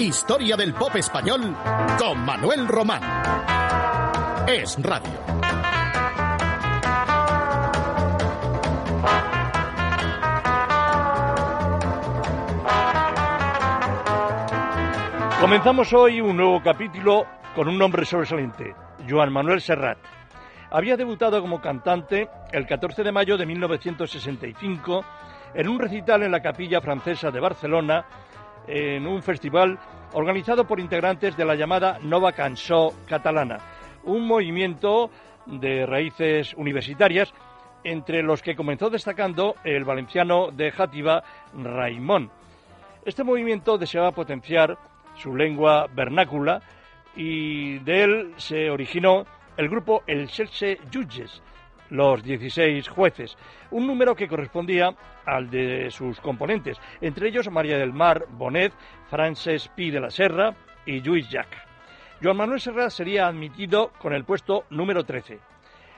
Historia del pop español con Manuel Román. Es Radio. Comenzamos hoy un nuevo capítulo con un nombre sobresaliente, Joan Manuel Serrat. Había debutado como cantante el 14 de mayo de 1965 en un recital en la Capilla Francesa de Barcelona, en un festival organizado por integrantes de la llamada Nova Cançó Catalana, un movimiento de raíces universitarias entre los que comenzó destacando el valenciano de Játiva, Raimón. Este movimiento deseaba potenciar su lengua vernácula y de él se originó el grupo El Selse Judges, los 16 jueces, un número que correspondía al de sus componentes, entre ellos María del Mar Bonet, Frances Pi de la Serra y Lluís Jack. Joan Manuel Serra sería admitido con el puesto número 13.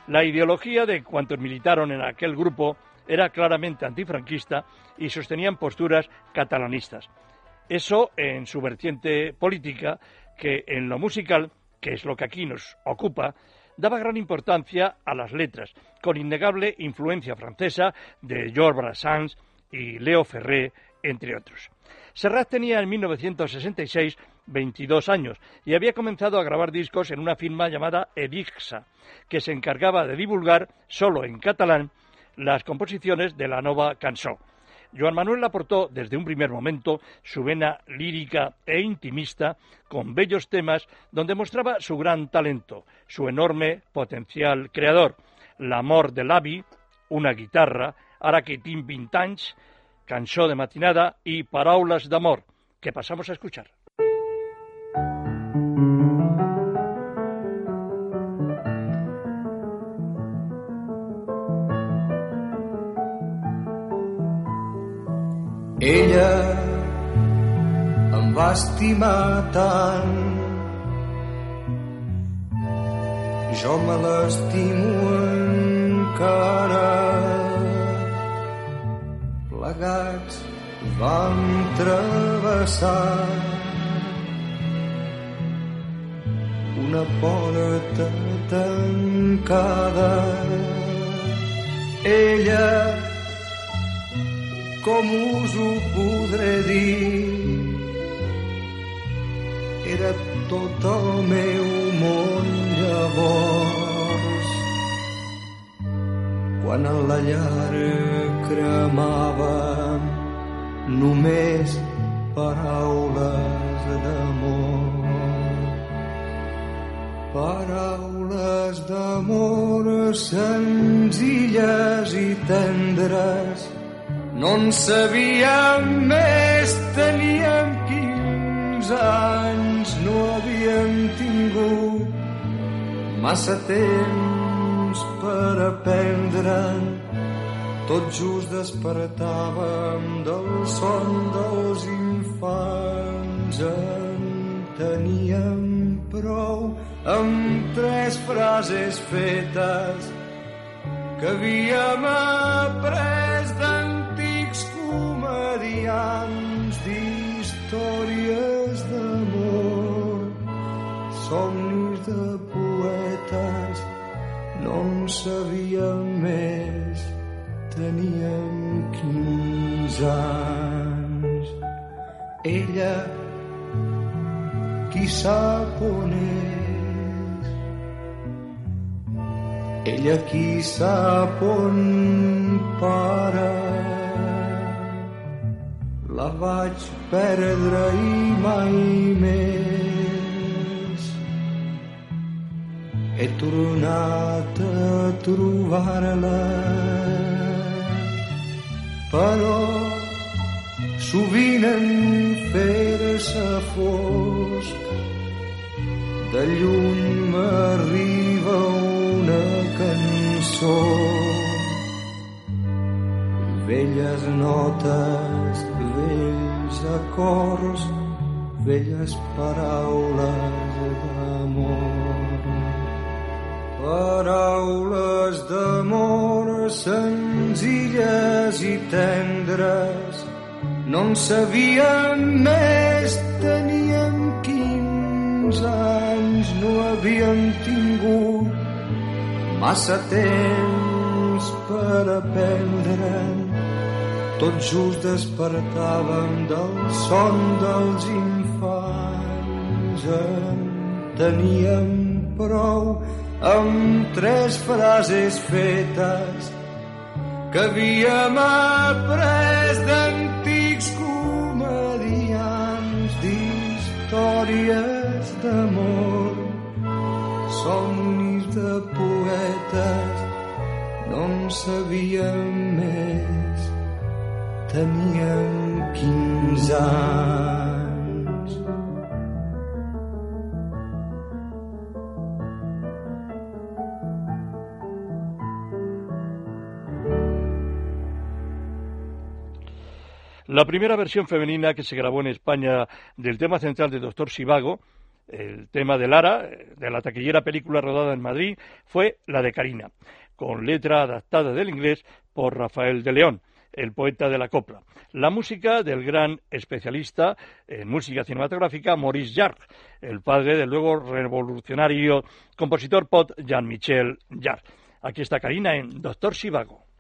La ideología de cuantos militaron en aquel grupo era claramente antifranquista y sostenían posturas catalanistas. Eso en su vertiente política, que en lo musical, que es lo que aquí nos ocupa, daba gran importancia a las letras, con innegable influencia francesa de Georges Brassens y Leo Ferré, entre otros. Serrat tenía en 1966 22 años y había comenzado a grabar discos en una firma llamada Edixa, que se encargaba de divulgar solo en catalán las composiciones de la nova cançó. Joan Manuel aportó desde un primer momento su vena lírica e intimista con bellos temas donde mostraba su gran talento, su enorme potencial creador, l'amor de l'avi, una guitarra, ara que tinc cançó de matinada y paraules d'amor, que pasamos a escuchar. Ella em va estimar tant. Jo me l'estimo encara. Plegats vam travessar una porta tancada. Ella com us ho podré dir? Era tot el meu món llavors. Quan a la llar cremava només paraules d'amor. Paraules d'amor senzilles i tendres no en sabíem més, teníem 15 anys, no havíem tingut massa temps per aprendre. Tot just despertàvem del son dels infants. En teníem prou amb tres frases fetes que havíem après ella qui sap on para la vaig perdre i mai més. He tornat a trobar-la. Però sovint en fer-se fosc velles notes vells acords, velles paraules d'amor. Paraules d'amor senzilles i tendres, no en sabíem més, teníem 15 anys, no havíem massa temps per aprendre. Tot just despertàvem del son dels infants. En teníem prou amb tres frases fetes que havíem après d'antics comedians d'històries d'amor somnis de no en sabíem més teníem 15 anys La primera versión femenina que se grabó en España del tema central de Doctor Sivago, el tema de Lara, de la taquillera película rodada en Madrid, fue la de Karina, con letra adaptada del inglés por Rafael de León, el poeta de la copla. La música del gran especialista en música cinematográfica Maurice Jarre, el padre del luego revolucionario compositor pop Jean-Michel Jarre. Aquí está Karina en Doctor Sivago.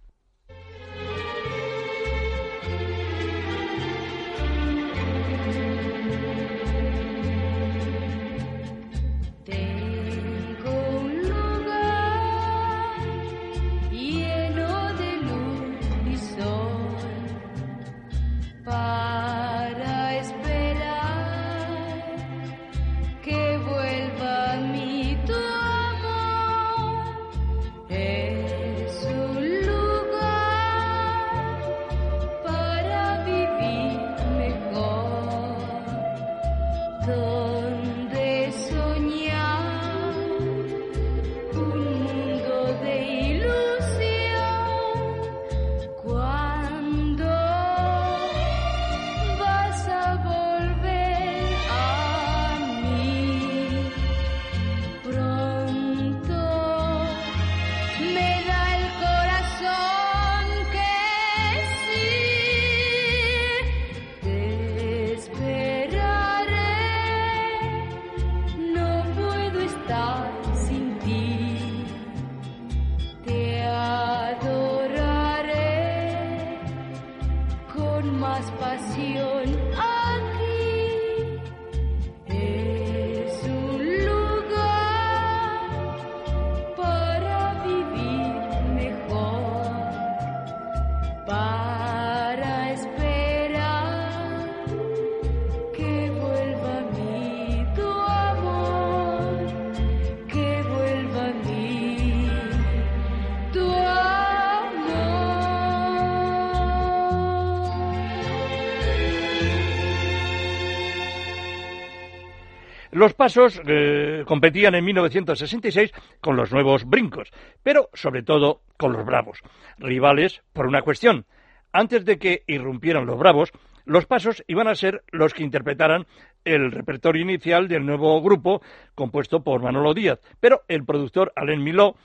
Los pasos eh, competían en 1966 con los nuevos brincos, pero sobre todo con los bravos, rivales por una cuestión. Antes de que irrumpieran los bravos, los pasos iban a ser los que interpretaran el repertorio inicial del nuevo grupo compuesto por Manolo Díaz, pero el productor Alain Miló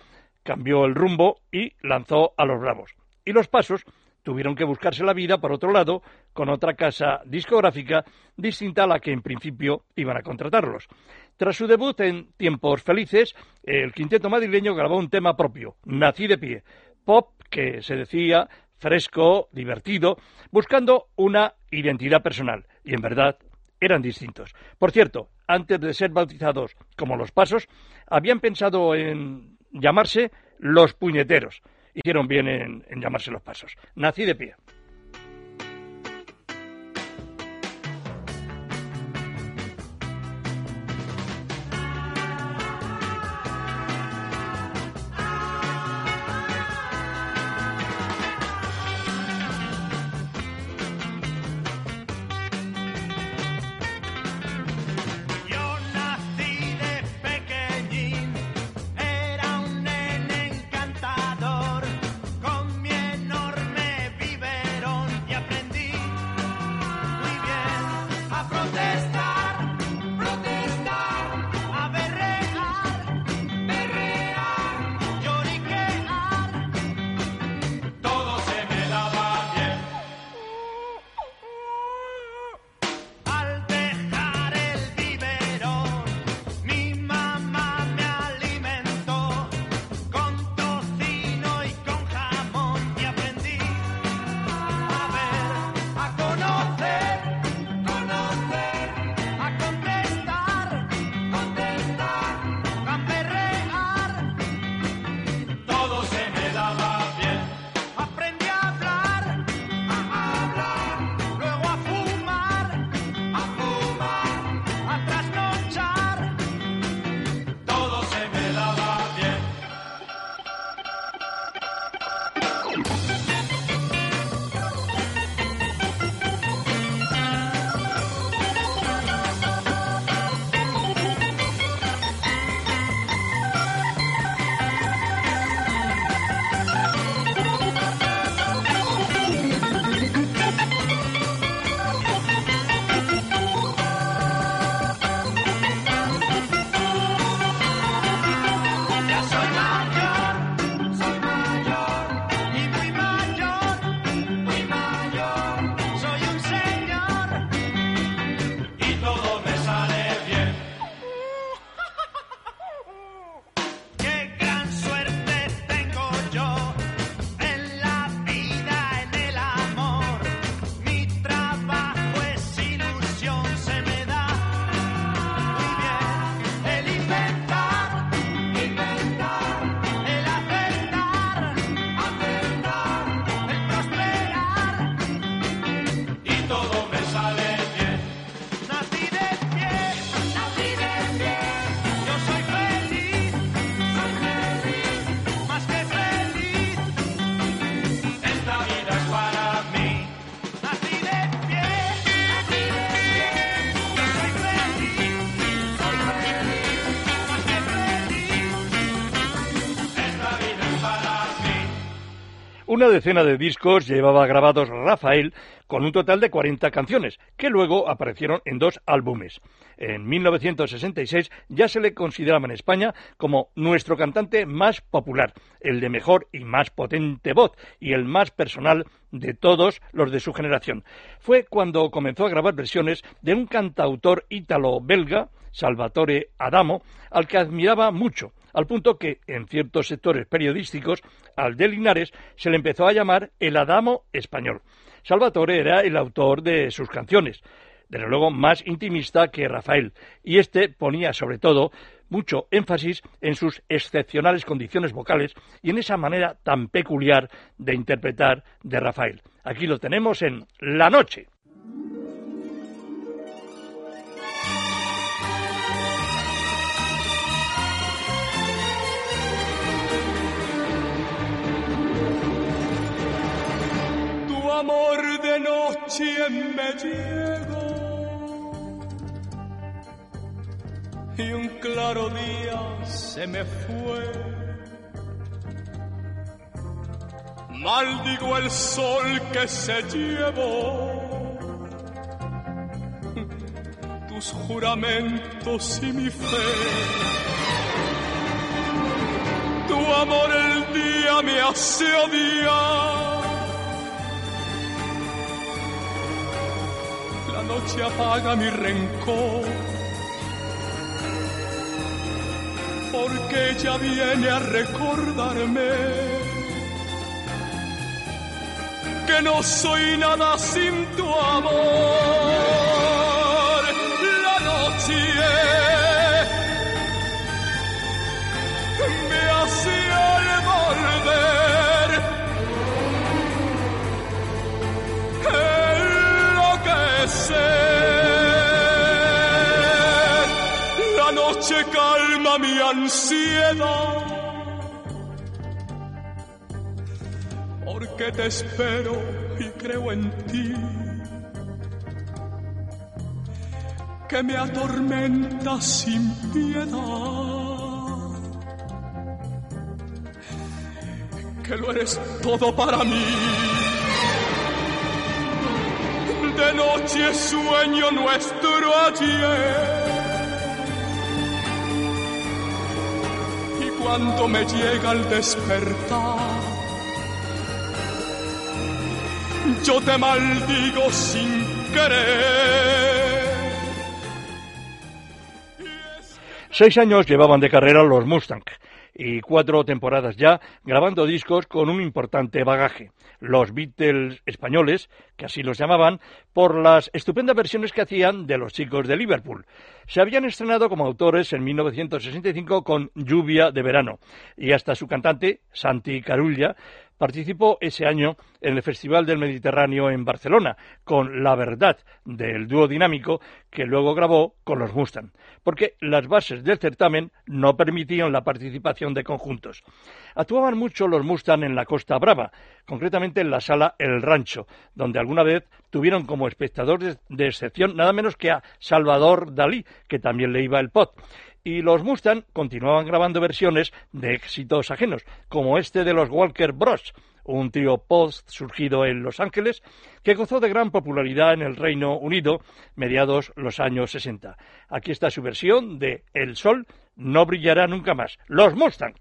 cambió el rumbo y lanzó a los bravos. Y los pasos tuvieron que buscarse la vida, por otro lado, con otra casa discográfica distinta a la que en principio iban a contratarlos. Tras su debut en Tiempos Felices, el quinteto madrileño grabó un tema propio, Nací de pie, pop que se decía fresco, divertido, buscando una identidad personal. Y en verdad eran distintos. Por cierto, antes de ser bautizados como los pasos, habían pensado en llamarse los puñeteros hicieron bien en, en llamarse los pasos. Nací de pie. Una decena de discos llevaba grabados Rafael con un total de 40 canciones, que luego aparecieron en dos álbumes. En 1966 ya se le consideraba en España como nuestro cantante más popular, el de mejor y más potente voz y el más personal de todos los de su generación. Fue cuando comenzó a grabar versiones de un cantautor ítalo-belga, Salvatore Adamo, al que admiraba mucho al punto que en ciertos sectores periodísticos al de Linares se le empezó a llamar el Adamo español. Salvatore era el autor de sus canciones, desde luego más intimista que Rafael, y este ponía sobre todo mucho énfasis en sus excepcionales condiciones vocales y en esa manera tan peculiar de interpretar de Rafael. Aquí lo tenemos en La Noche. Me llegó y un claro día se me fue. Maldigo el sol que se llevó tus juramentos y mi fe. Tu amor el día me hace odiar noche apaga mi rencor. Porque ella viene a recordarme que no soy nada sin tu amor. Ansiedad. Porque te espero y creo en ti. Que me atormenta sin piedad. Que lo eres todo para mí de noche sueño nuestro ayer. Cuando me llega el despertar, yo te maldigo sin querer. Seis años llevaban de carrera los Mustang y cuatro temporadas ya grabando discos con un importante bagaje. Los Beatles españoles, que así los llamaban, por las estupendas versiones que hacían de los chicos de Liverpool. Se habían estrenado como autores en 1965 con Lluvia de Verano y hasta su cantante, Santi Carulla, participó ese año en el Festival del Mediterráneo en Barcelona con La Verdad del dúo dinámico que luego grabó con los Mustang, porque las bases del certamen no permitían la participación de conjuntos. Actuaban mucho los Mustang en la Costa Brava, concretamente en la sala El Rancho, donde alguna vez tuvieron como espectadores de excepción nada menos que a Salvador Dalí, que también le iba el pot y los Mustang continuaban grabando versiones de éxitos ajenos, como este de los Walker Bros., un trío post surgido en Los Ángeles que gozó de gran popularidad en el Reino Unido mediados los años 60. Aquí está su versión de El Sol no brillará nunca más. Los Mustang.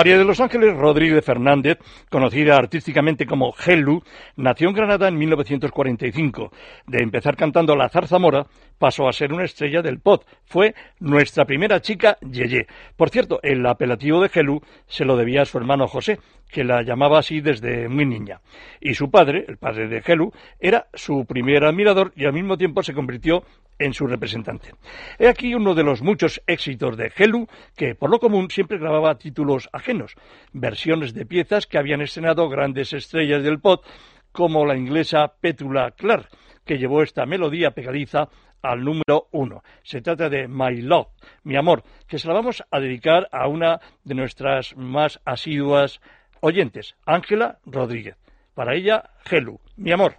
María de los Ángeles Rodríguez Fernández, conocida artísticamente como Helu, nació en Granada en 1945. De empezar cantando La Zarzamora, pasó a ser una estrella del pop. Fue nuestra primera chica Yeye. Por cierto, el apelativo de Helu se lo debía a su hermano José, que la llamaba así desde muy niña. Y su padre, el padre de Helu, era su primer admirador y al mismo tiempo se convirtió en su representante. He aquí uno de los muchos éxitos de Helu, que por lo común siempre grababa títulos ajenos, versiones de piezas que habían estrenado grandes estrellas del pop, como la inglesa Petula Clark, que llevó esta melodía pegadiza al número uno. Se trata de My Love, mi amor, que se la vamos a dedicar a una de nuestras más asiduas oyentes, Ángela Rodríguez. Para ella, Helu, mi amor.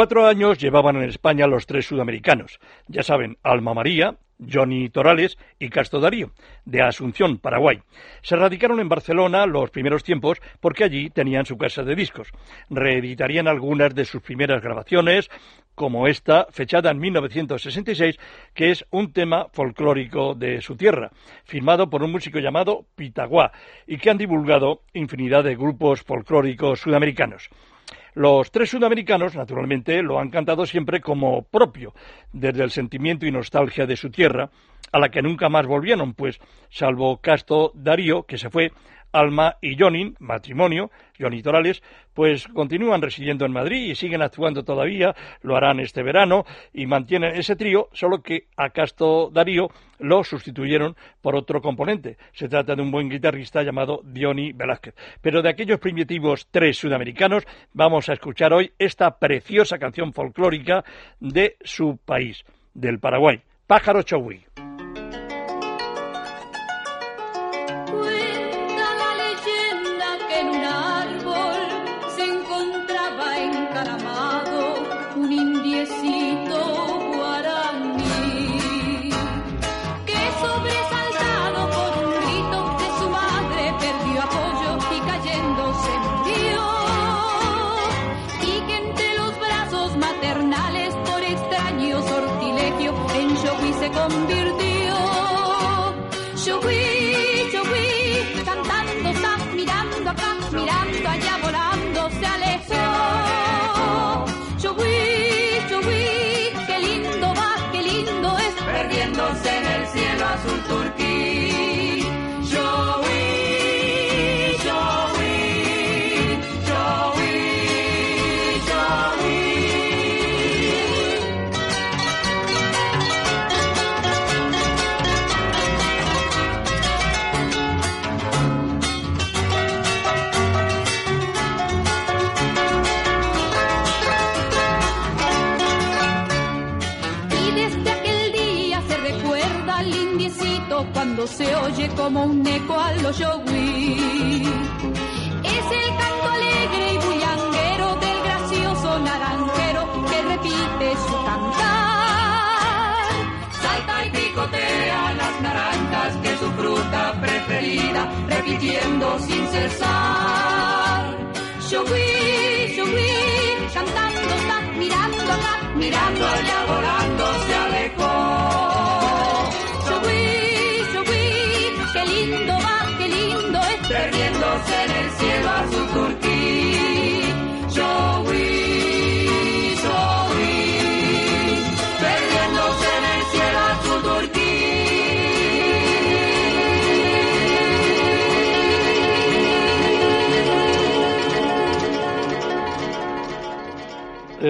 Cuatro años llevaban en España los tres sudamericanos. Ya saben, Alma María, Johnny Torales y Castro Darío, de Asunción, Paraguay. Se radicaron en Barcelona los primeros tiempos porque allí tenían su casa de discos. Reeditarían algunas de sus primeras grabaciones, como esta, fechada en 1966, que es un tema folclórico de su tierra, firmado por un músico llamado Pitaguá, y que han divulgado infinidad de grupos folclóricos sudamericanos. Los tres sudamericanos, naturalmente, lo han cantado siempre como propio, desde el sentimiento y nostalgia de su tierra, a la que nunca más volvieron, pues, salvo Casto Darío, que se fue, Alma y Jonin, matrimonio, Johnny Torales, pues continúan residiendo en Madrid y siguen actuando todavía, lo harán este verano y mantienen ese trío, solo que a Casto Darío lo sustituyeron por otro componente. Se trata de un buen guitarrista llamado Diony Velázquez. Pero de aquellos primitivos tres sudamericanos vamos a escuchar hoy esta preciosa canción folclórica de su país, del Paraguay, Pájaro Chogui. se oye como un eco a los yogui. Es el canto alegre y bullanguero del gracioso naranjero que repite su cantar. Salta y picotea las naranjas que su fruta preferida, repitiendo sin cesar. Yogui, yogui, cantando está, mirando acá, mirando allá, volando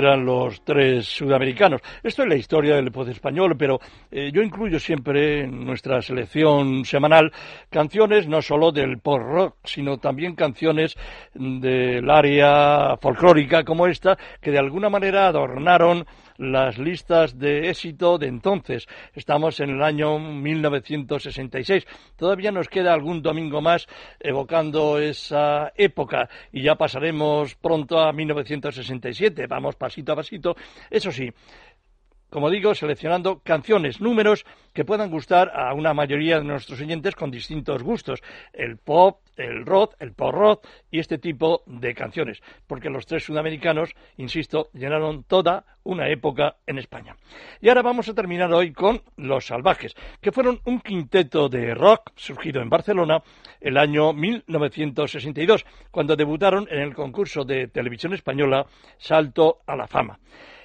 eran los tres sudamericanos. Esto es la historia del pop español, pero eh, yo incluyo siempre en nuestra selección semanal canciones no solo del pop rock, sino también canciones del área folclórica como esta, que de alguna manera adornaron las listas de éxito de entonces. Estamos en el año 1966. Todavía nos queda algún domingo más evocando esa época y ya pasaremos pronto a 1967. Vamos pasito a pasito. Eso sí, como digo, seleccionando canciones, números que puedan gustar a una mayoría de nuestros oyentes con distintos gustos. El pop, el rock, el pop rock y este tipo de canciones. Porque los tres sudamericanos, insisto, llenaron toda una época en España. Y ahora vamos a terminar hoy con Los Salvajes, que fueron un quinteto de rock surgido en Barcelona el año 1962, cuando debutaron en el concurso de televisión española Salto a la Fama.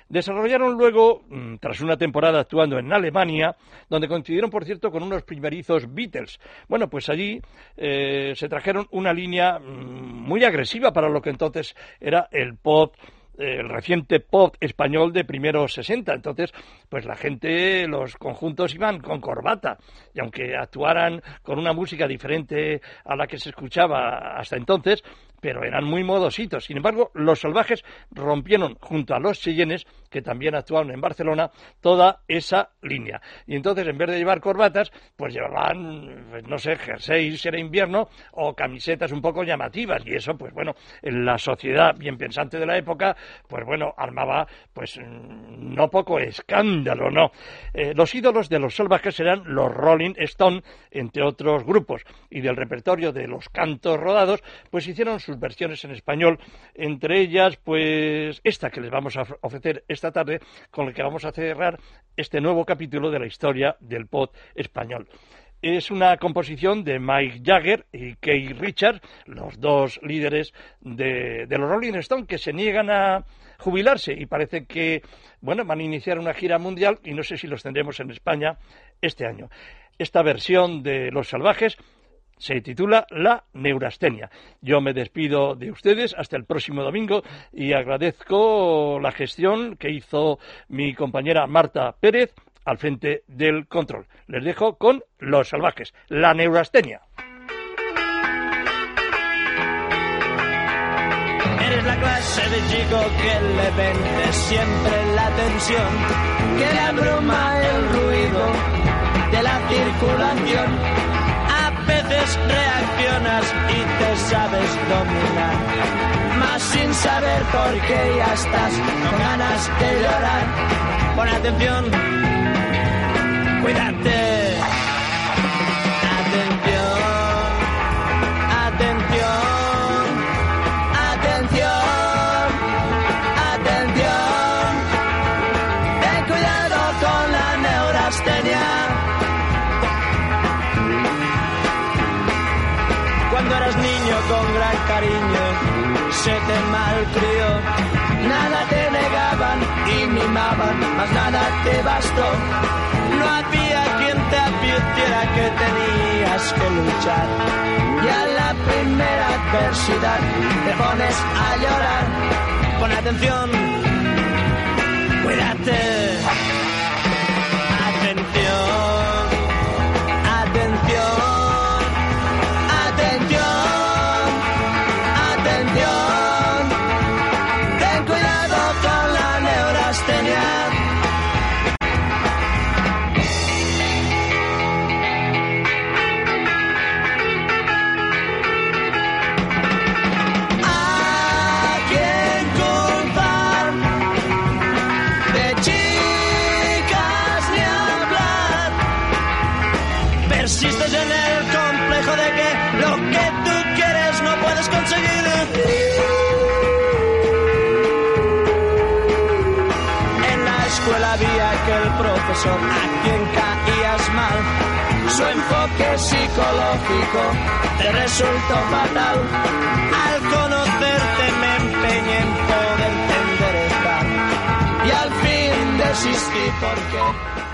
Desarrollaron luego, mm, tras una temporada actuando en Alemania, donde coincidieron, por cierto, con unos primerizos Beatles. Bueno, pues allí eh, se trajeron una línea mm, muy agresiva para lo que entonces era el pop el reciente pop español de primeros 60. Entonces, pues la gente, los conjuntos iban con corbata. Y aunque actuaran con una música diferente a la que se escuchaba hasta entonces, pero eran muy modositos. Sin embargo, los salvajes rompieron junto a los Cheyennes, que también actuaron en Barcelona, toda esa línea. Y entonces, en vez de llevar corbatas, pues llevaban, pues, no sé, jerseys si era invierno, o camisetas un poco llamativas. Y eso, pues bueno, en la sociedad bien pensante de la época, pues bueno, armaba, pues no poco escándalo, ¿no? Eh, los ídolos de los salvajes eran los Rolling Stone, entre otros grupos. Y del repertorio de los cantos rodados, pues hicieron sus versiones en español, entre ellas, pues esta que les vamos a ofrecer esta tarde, con la que vamos a cerrar este nuevo capítulo de la historia del pop español es una composición de Mike Jagger y Keith Richards, los dos líderes de, los Rolling Stones, que se niegan a jubilarse y parece que, bueno, van a iniciar una gira mundial y no sé si los tendremos en España este año. Esta versión de Los Salvajes se titula La Neurastenia. Yo me despido de ustedes hasta el próximo domingo y agradezco la gestión que hizo mi compañera Marta Pérez al frente del control. Les dejo con Los Salvajes, la neurastenia. Eres la clase de que le siempre la tensión, que el ruido de la circulación. Reaccionas y te sabes dominar, más sin saber por qué ya estás con ganas de llorar. Pon atención cuídate. Te malcrió. Nada te negaban y mimaban, más nada te bastó no había quien te advirtiera que tenías que luchar. Y a la primera adversidad te pones a llorar. Pon atención, cuídate. A quien caías mal. Su enfoque psicológico te resultó fatal. Al conocerte me empeñé en poder enderezar y al fin desistí porque